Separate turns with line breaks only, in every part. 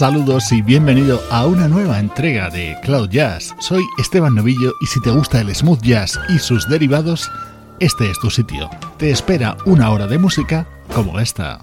Saludos y bienvenido a una nueva entrega de Cloud Jazz. Soy Esteban Novillo y si te gusta el smooth jazz y sus derivados, este es tu sitio. Te espera una hora de música como esta.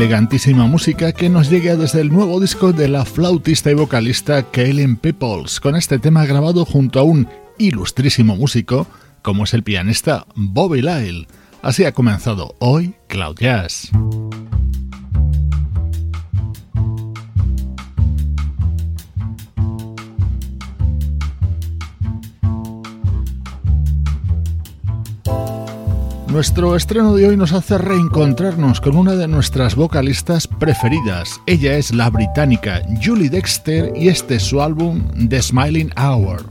Elegantísima música que nos llega desde el nuevo disco de la flautista y vocalista Kaylin Peoples, con este tema grabado junto a un ilustrísimo músico como es el pianista Bobby Lyle. Así ha comenzado hoy Cloud Jazz. Nuestro estreno de hoy nos hace reencontrarnos con una de nuestras vocalistas preferidas. Ella es la británica Julie Dexter y este es su álbum The Smiling Hour.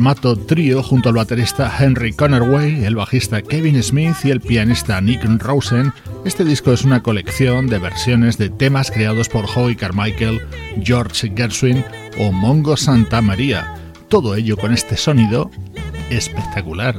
Formato trío junto al baterista Henry Connerway, el bajista Kevin Smith y el pianista Nick Rosen, este disco es una colección de versiones de temas creados por Howie Carmichael, George Gershwin o Mongo Santa María. Todo ello con este sonido espectacular.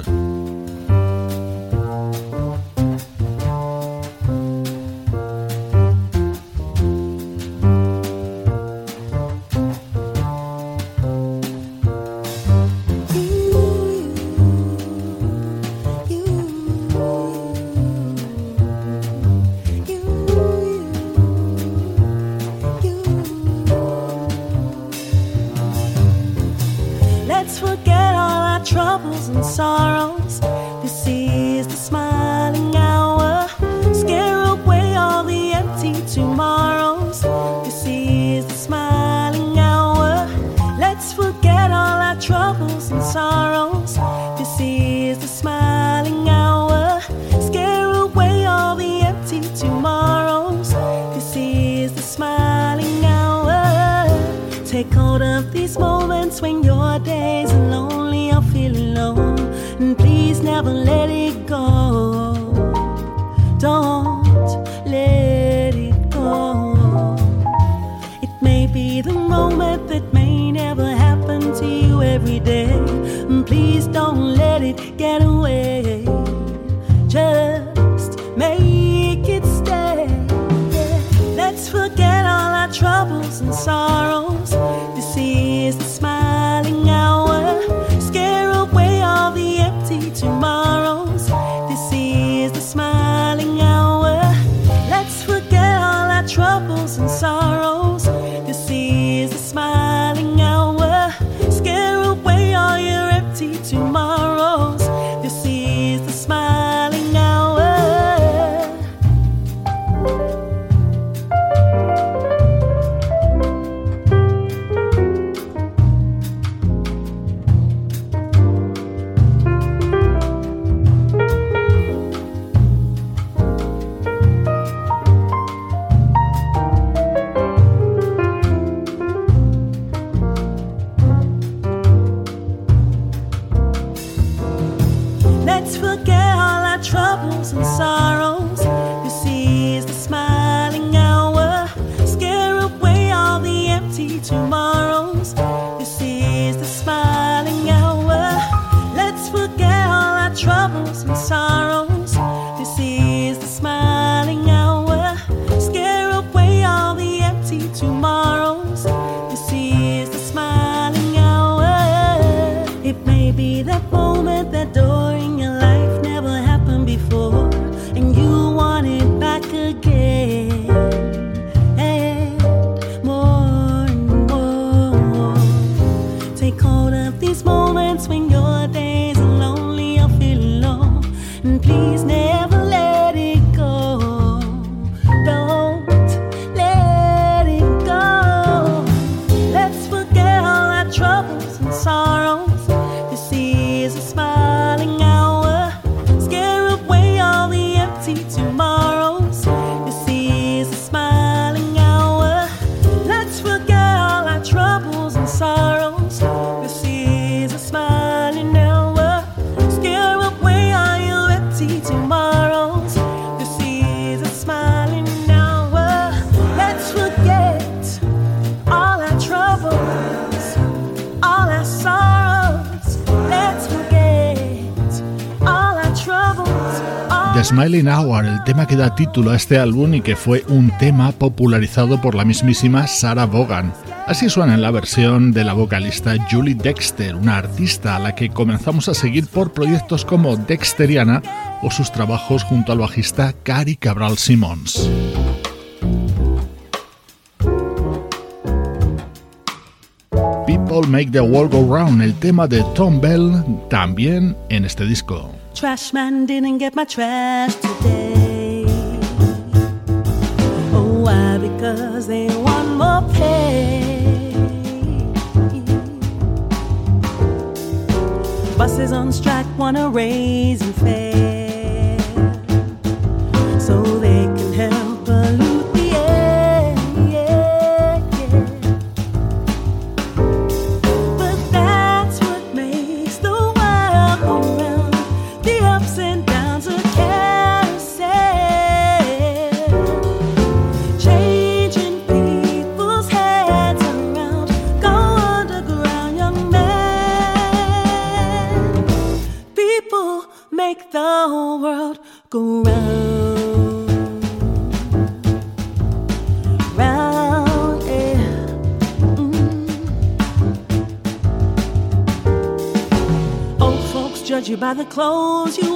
forget all our troubles and sorrows. This is the smiling hour. Scare away all the empty tomorrows. This is the smiling hour.
Take hold of these moments when your days are lonely or feeling alone. And please
never let it go. Don't let it get away. Just make it stay. Yeah. Let's forget all our troubles and sorrows. Smiling tema que da título a este álbum y que fue un tema popularizado por la mismísima Sarah Vaughan. Así suena en la versión de la vocalista Julie Dexter, una artista a la que comenzamos a seguir por proyectos como Dexteriana o sus trabajos junto al bajista Cary Cabral Simmons. People Make the World Go Round, el tema de Tom Bell, también en este disco.
Trash man didn't get my trash today. Why? Because they want more pay. Buses on strike wanna raise and fare, by the clothes you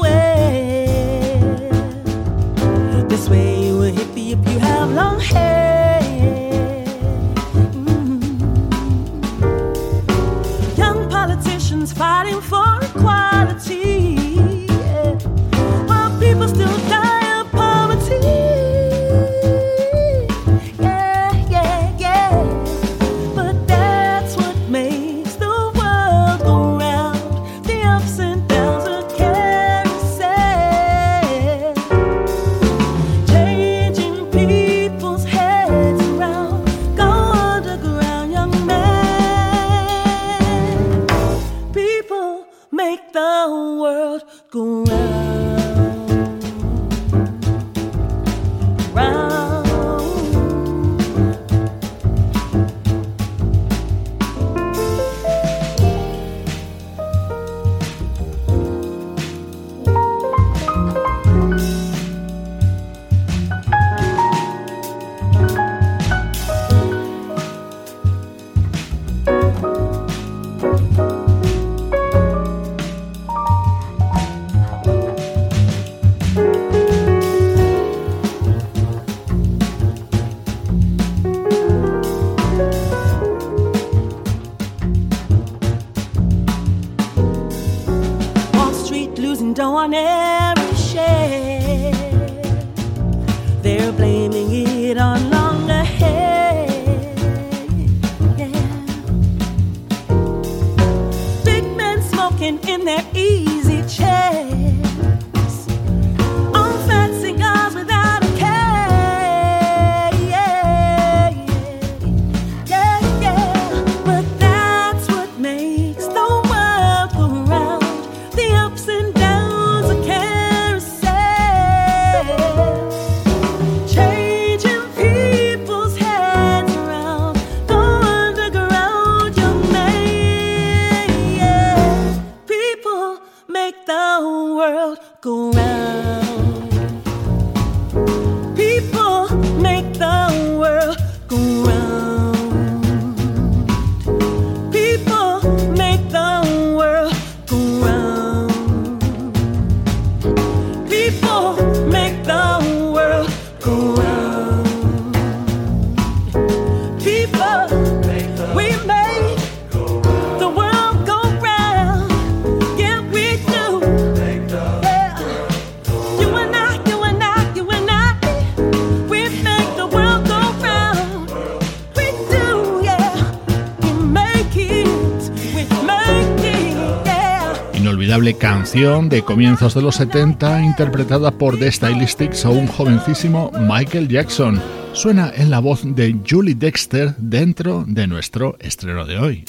bailable canción de comienzos de los 70 interpretada por The Stylistics o un jovencísimo Michael Jackson. Suena en la voz de Julie Dexter dentro de nuestro estreno de hoy.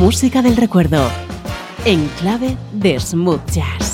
Música del recuerdo en clave de smooth jazz.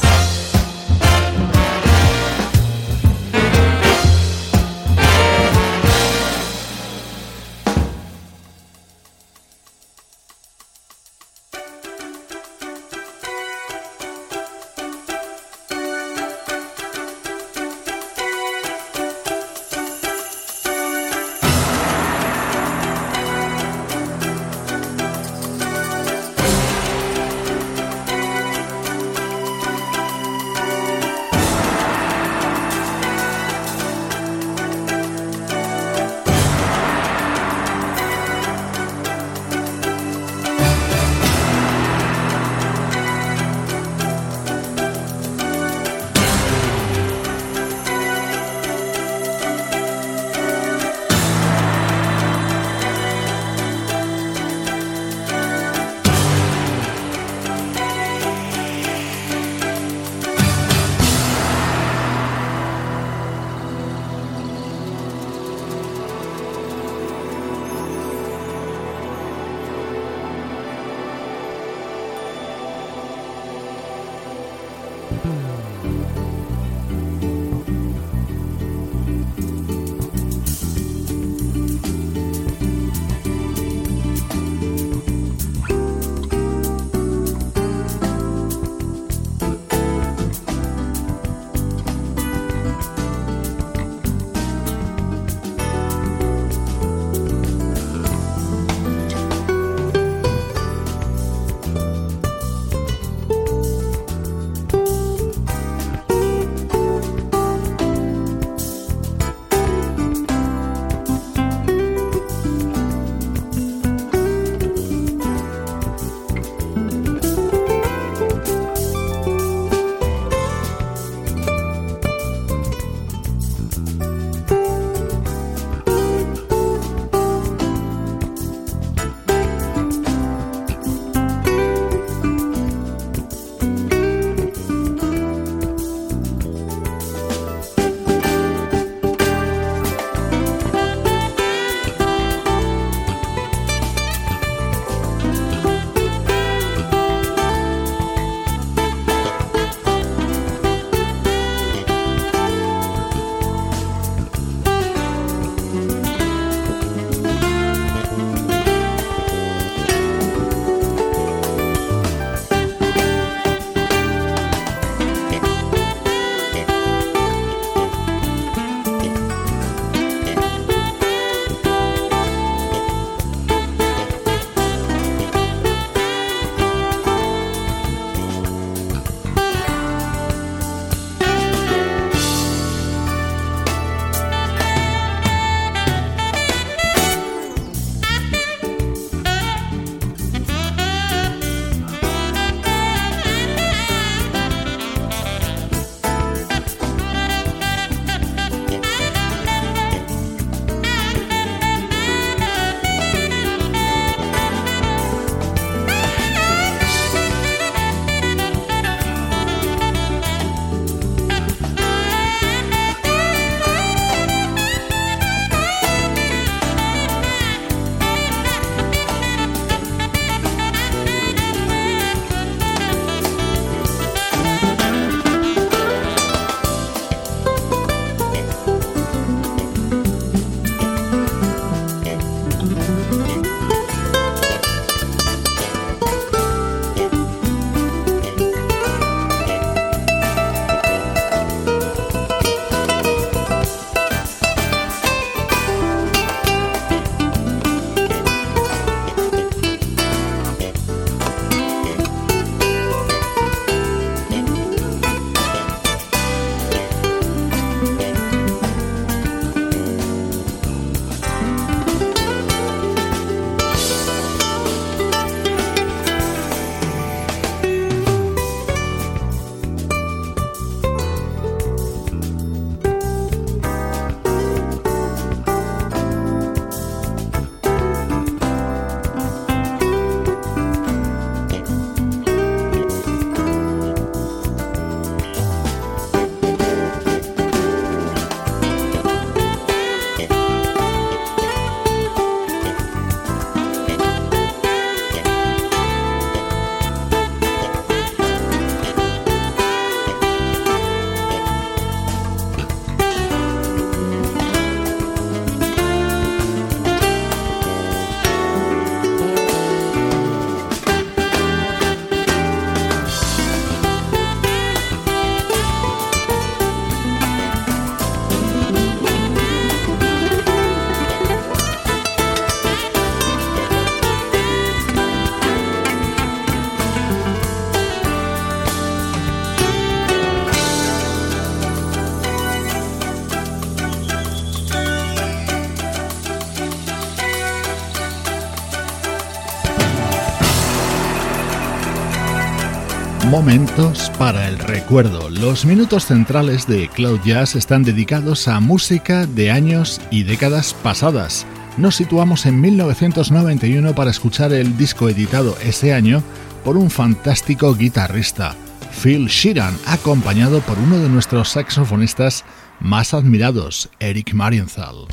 Momentos para el recuerdo. Los minutos centrales de Cloud Jazz están dedicados a música de años y décadas pasadas. Nos situamos en 1991 para escuchar el disco editado ese año por un fantástico guitarrista, Phil Sheeran, acompañado por uno de nuestros saxofonistas más admirados, Eric Marienthal.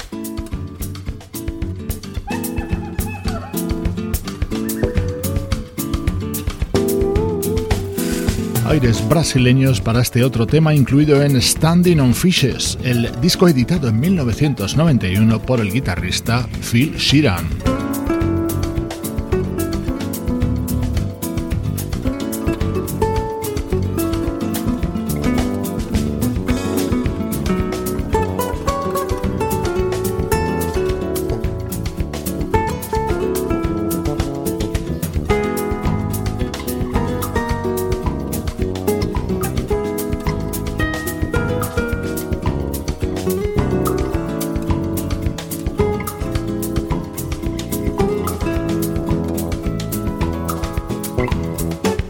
Aires brasileños para este otro tema incluido en Standing on Fishes, el disco editado en 1991 por el guitarrista Phil Sheeran. Bye.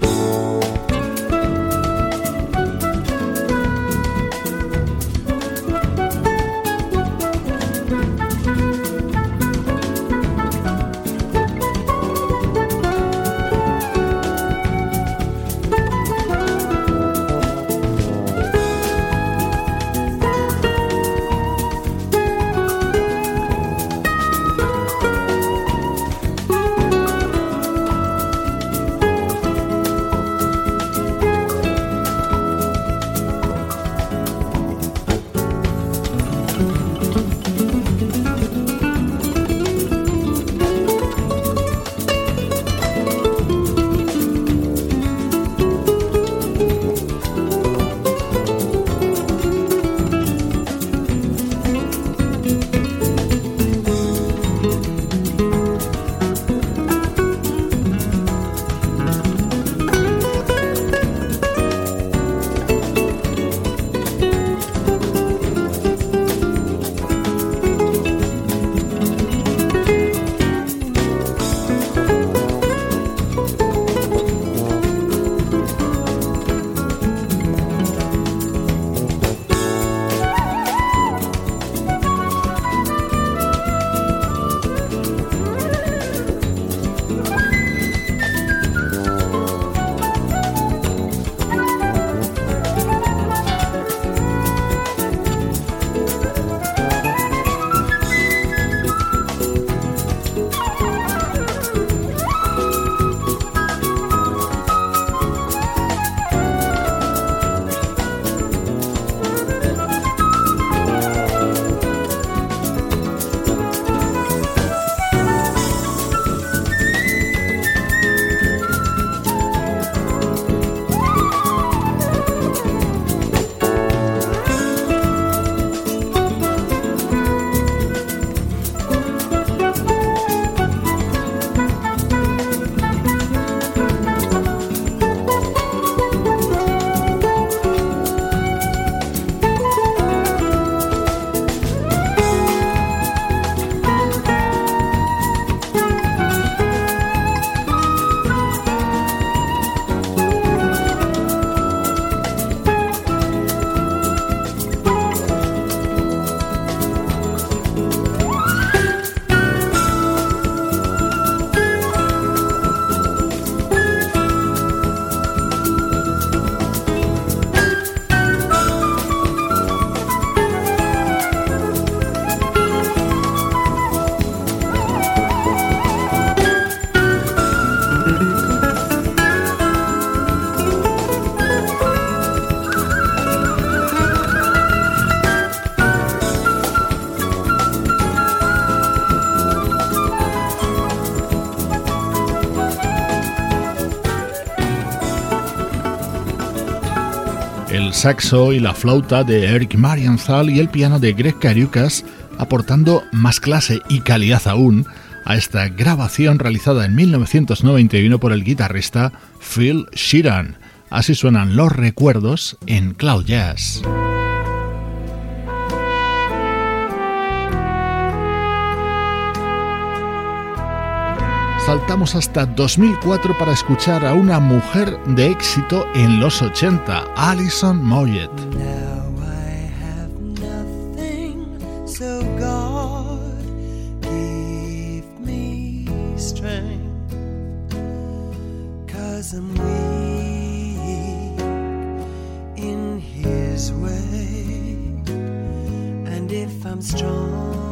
Saxo y la flauta de Eric Marienthal y el piano de Greg Cariucas, aportando más clase y calidad aún a esta grabación realizada en 1991 por el guitarrista Phil Sheeran. Así suenan los recuerdos en Cloud Jazz. saltamos hasta 2004 para escuchar a una mujer de éxito en los 80, Alison Moyet.
way. And if I'm strong,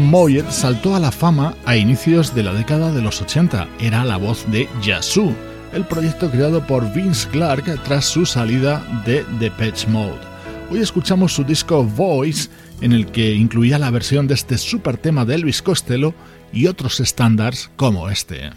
Alison Moyet saltó a la fama a inicios de la década de los 80. Era la voz de Yazoo, el proyecto creado por Vince Clark tras su salida de The Patch Mode. Hoy escuchamos su disco Voice, en el que incluía la versión de este super tema de Elvis Costello y otros estándares como este.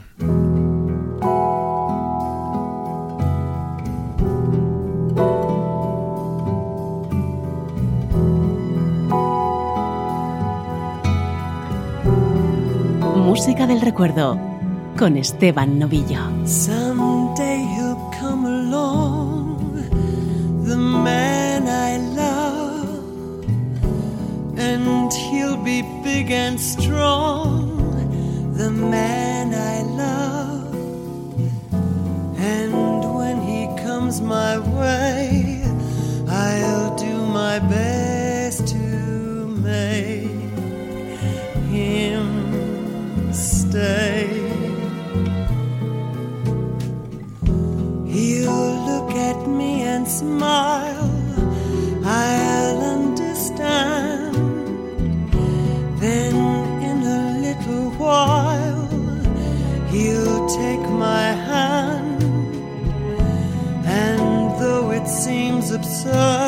Música del recuerdo con Esteban Novillo.
Someday he'll come along, the man I love, and he'll be big and strong, the man I love. And when he comes my way, I'll do my best stay. He'll look at me and smile. I'll understand. Then, in a little while, he'll take my hand. And though it seems absurd,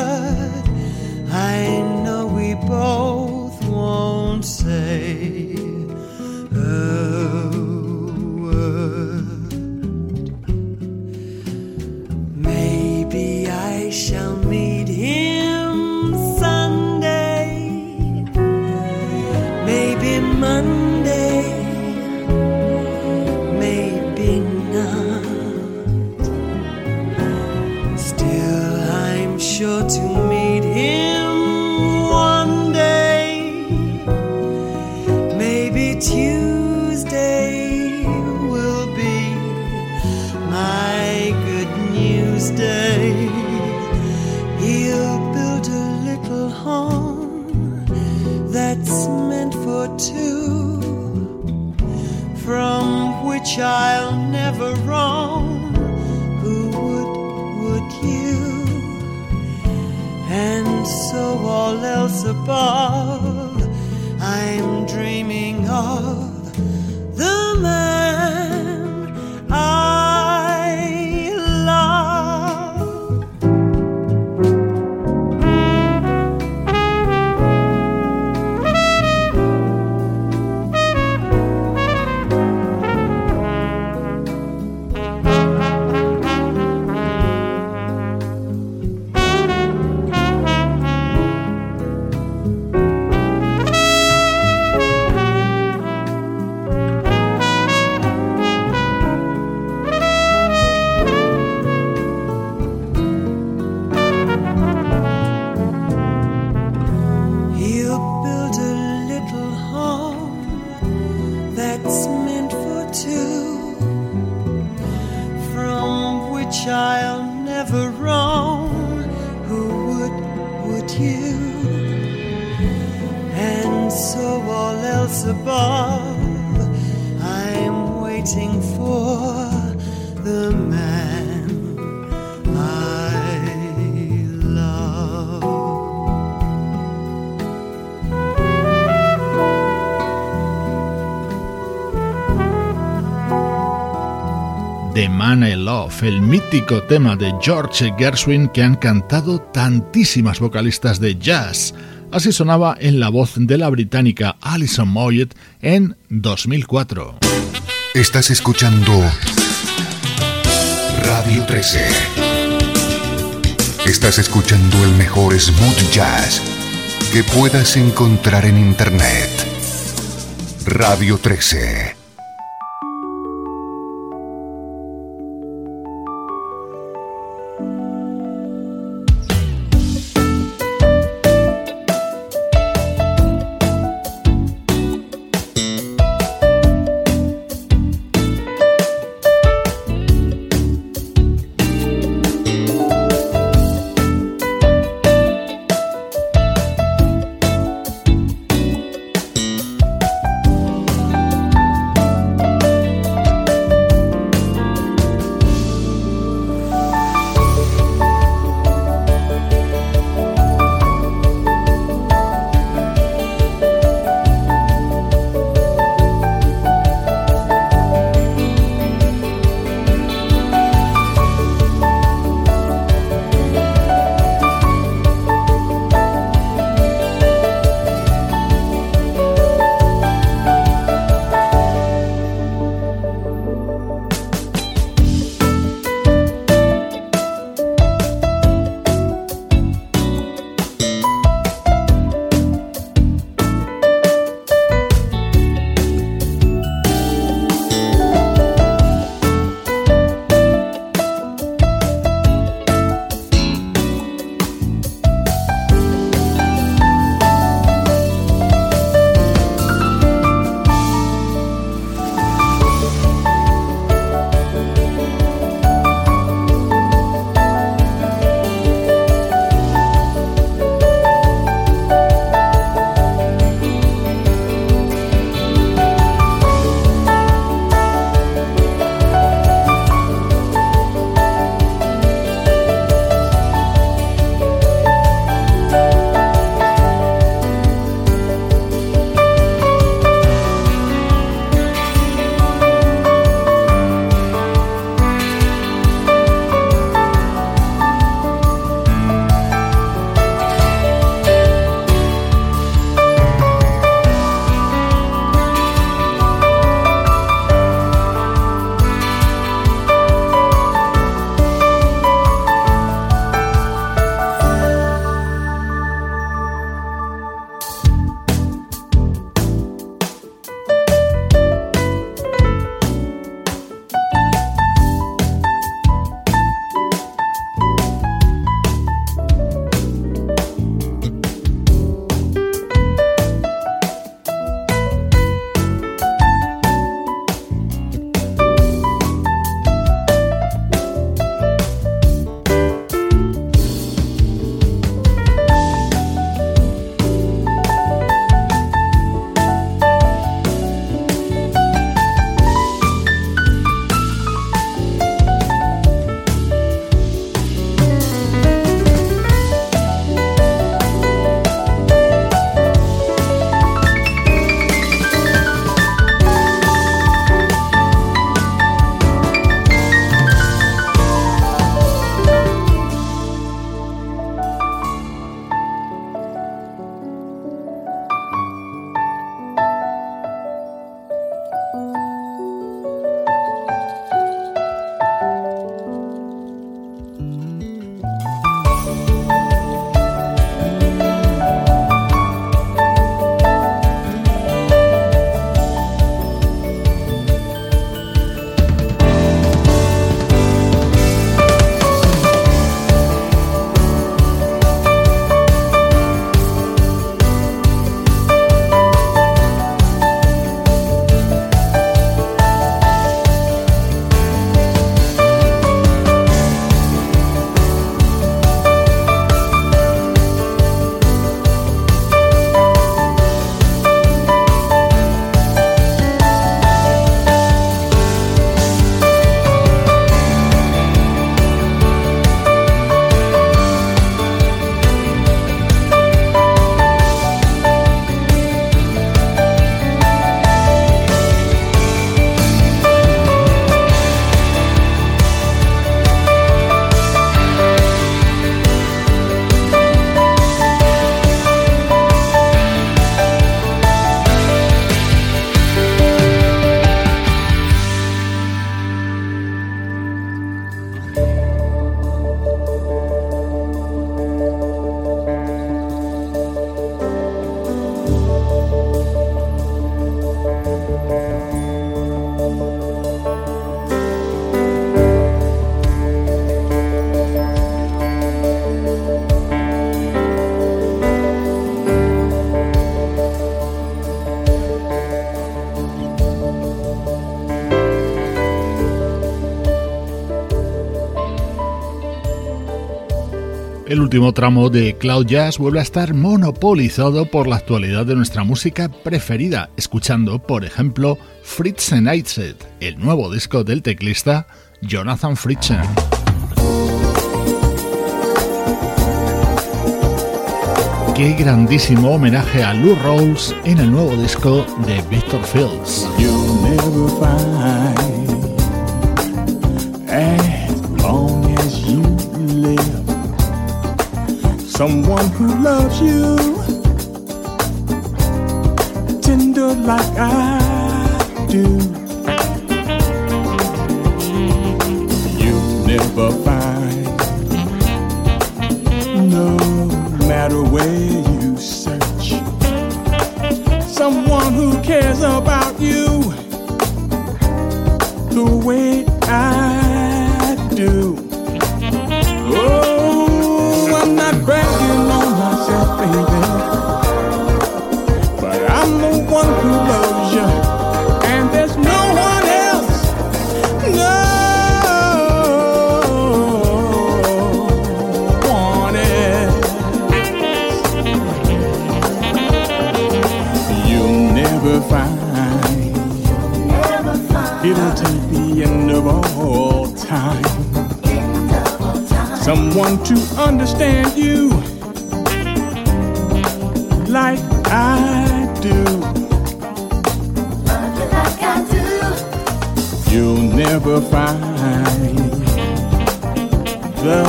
so all else above, I'm dreaming of
El mítico tema de George Gershwin que han cantado tantísimas vocalistas de jazz. Así sonaba en la voz de la británica Alison Moyet en 2004.
Estás escuchando Radio 13. Estás escuchando el mejor smooth jazz que puedas encontrar en Internet. Radio 13.
El último tramo de Cloud Jazz vuelve a estar monopolizado por la actualidad de nuestra música preferida, escuchando, por ejemplo, Fritz Eitzet, el nuevo disco del teclista Jonathan Fritzen. Qué grandísimo homenaje a Lou Rawls en el nuevo disco de Victor Fields.
Someone who loves you tender like I do. You'll never find no matter where you search. Someone who cares about you the way I do. Someone to understand you like I do. You'll never find the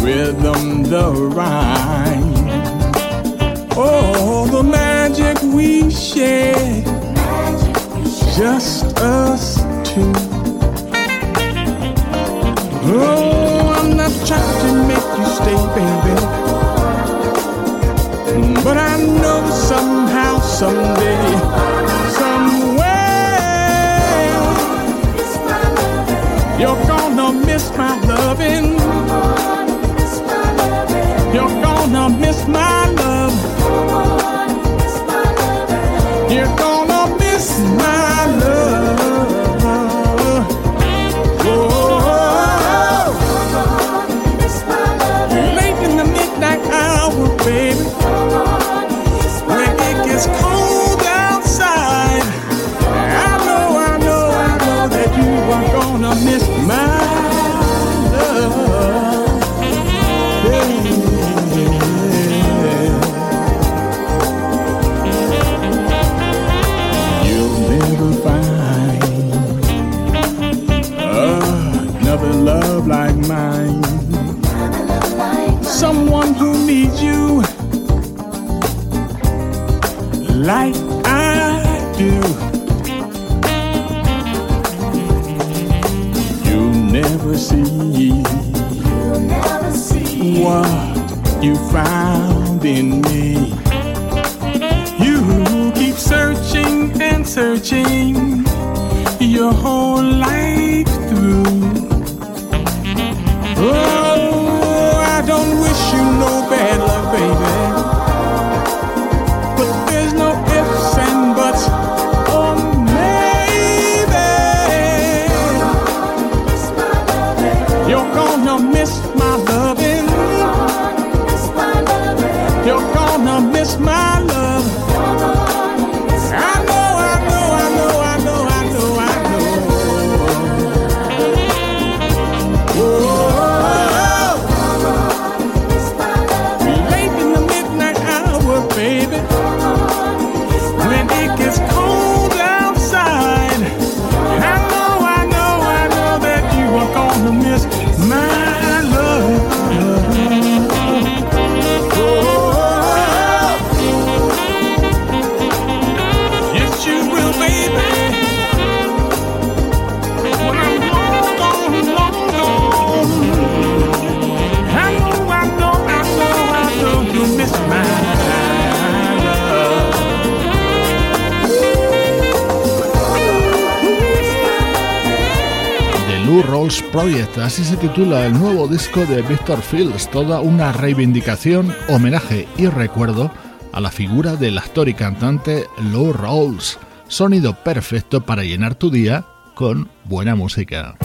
rhythm, the rhyme. Oh, the magic we share just us two. Oh, Trying to make you stay, baby. But I know somehow, someday,
Project, así se titula el nuevo disco de Victor Fields, toda una reivindicación, homenaje y recuerdo a la figura del actor y cantante Lou Rawls. Sonido perfecto para llenar tu día con buena música.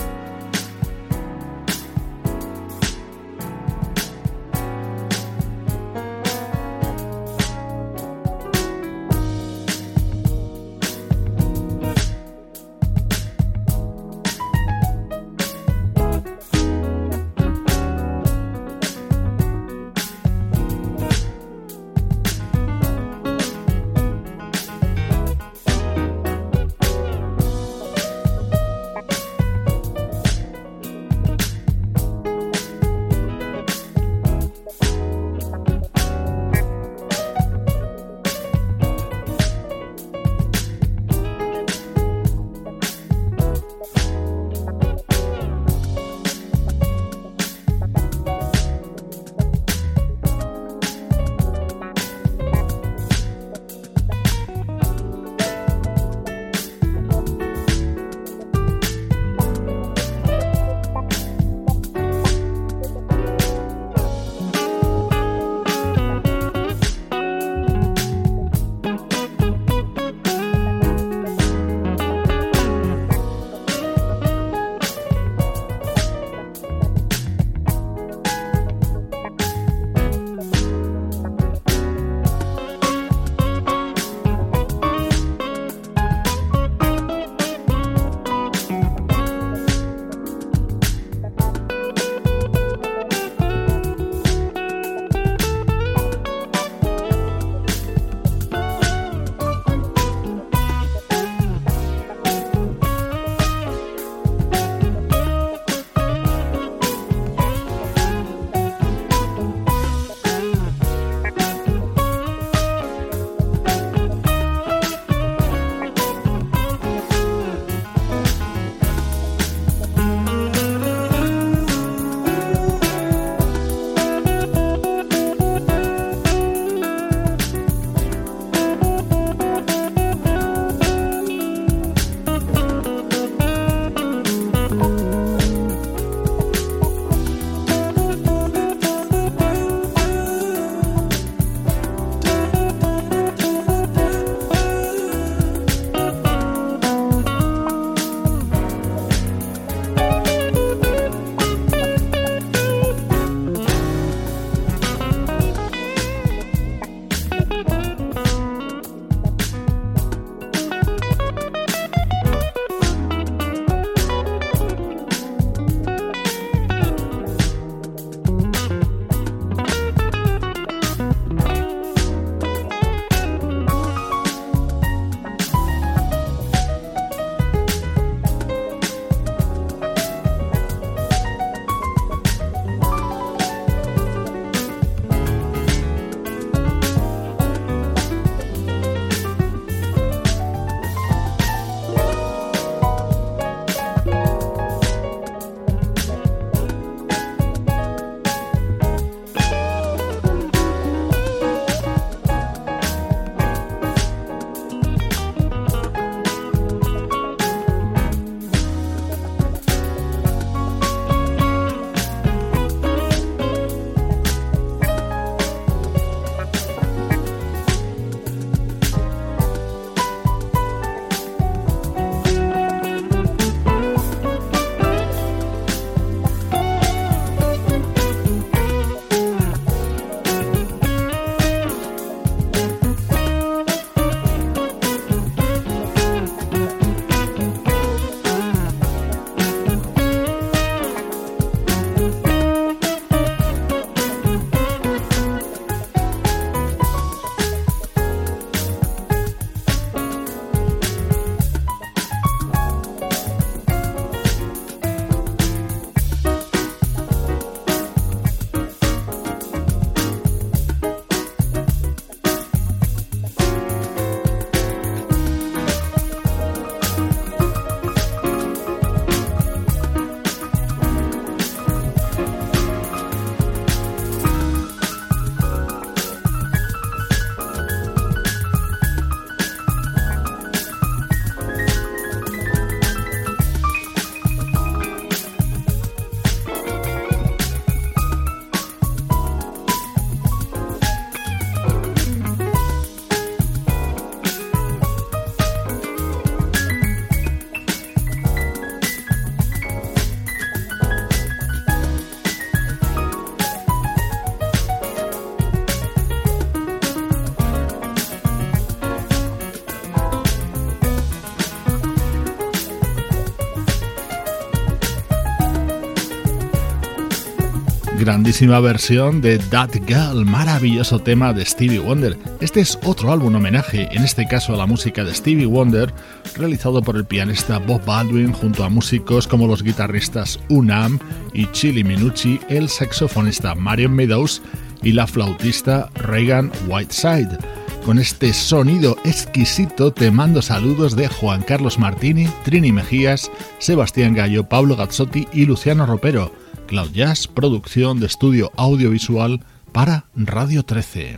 Grandísima versión de That Girl, maravilloso tema de Stevie Wonder. Este es otro álbum homenaje, en este caso a la música de Stevie Wonder, realizado por el pianista Bob Baldwin junto a músicos como los guitarristas Unam y Chili Minucci, el saxofonista Marion Meadows y la flautista Reagan Whiteside. Con este sonido exquisito te mando saludos de Juan Carlos Martini, Trini Mejías, Sebastián Gallo, Pablo Gazzotti y Luciano Ropero. Cloud Jazz, producción de estudio audiovisual para Radio 13.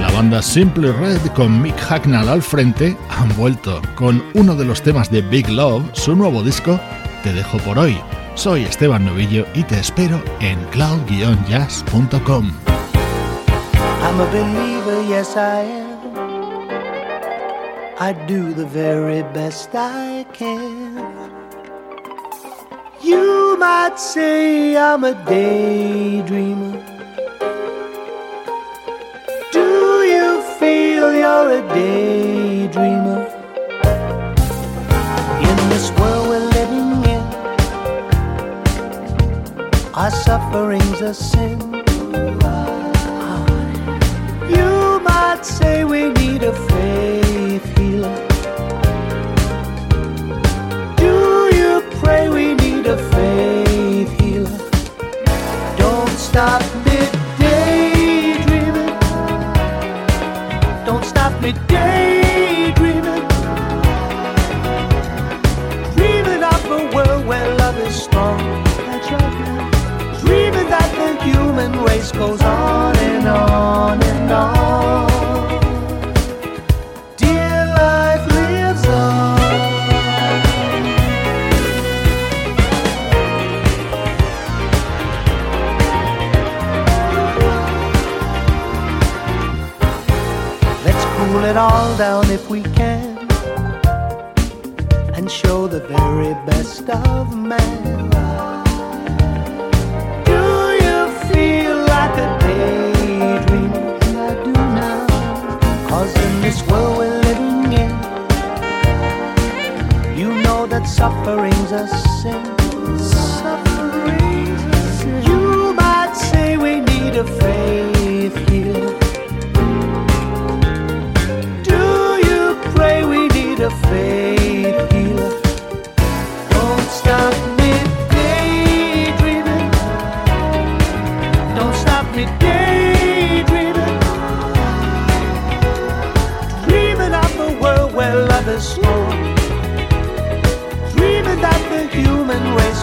La banda Simple Red con Mick Hacknell al frente han vuelto con uno de los temas de Big Love, su nuevo disco, Te dejo por hoy. Soy Esteban Novillo y te espero en cloud-jazz.com.
I'm a believer, yes I am. I do the very best I can. You might say I'm a daydreamer. Do you feel you're a daydreamer? In this world we're living in, our suffering's a sin. You might say we stop me daydreaming. Don't stop me daydreaming. Down if we can and show the very best of man. Do you feel like a daydream? I do now. Cause in this world we're living in, you know that suffering's a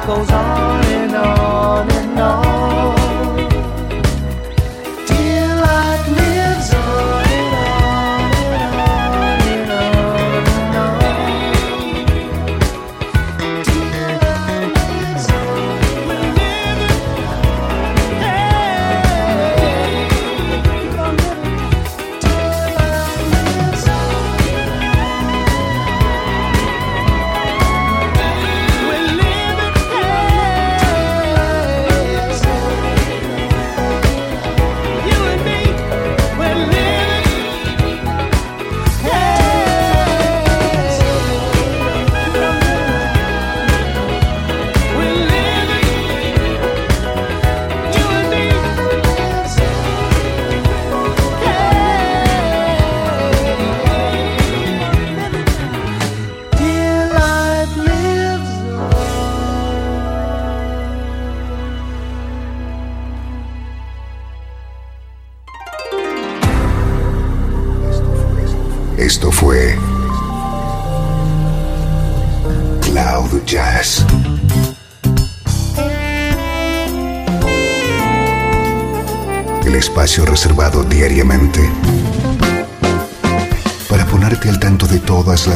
goes on and on. and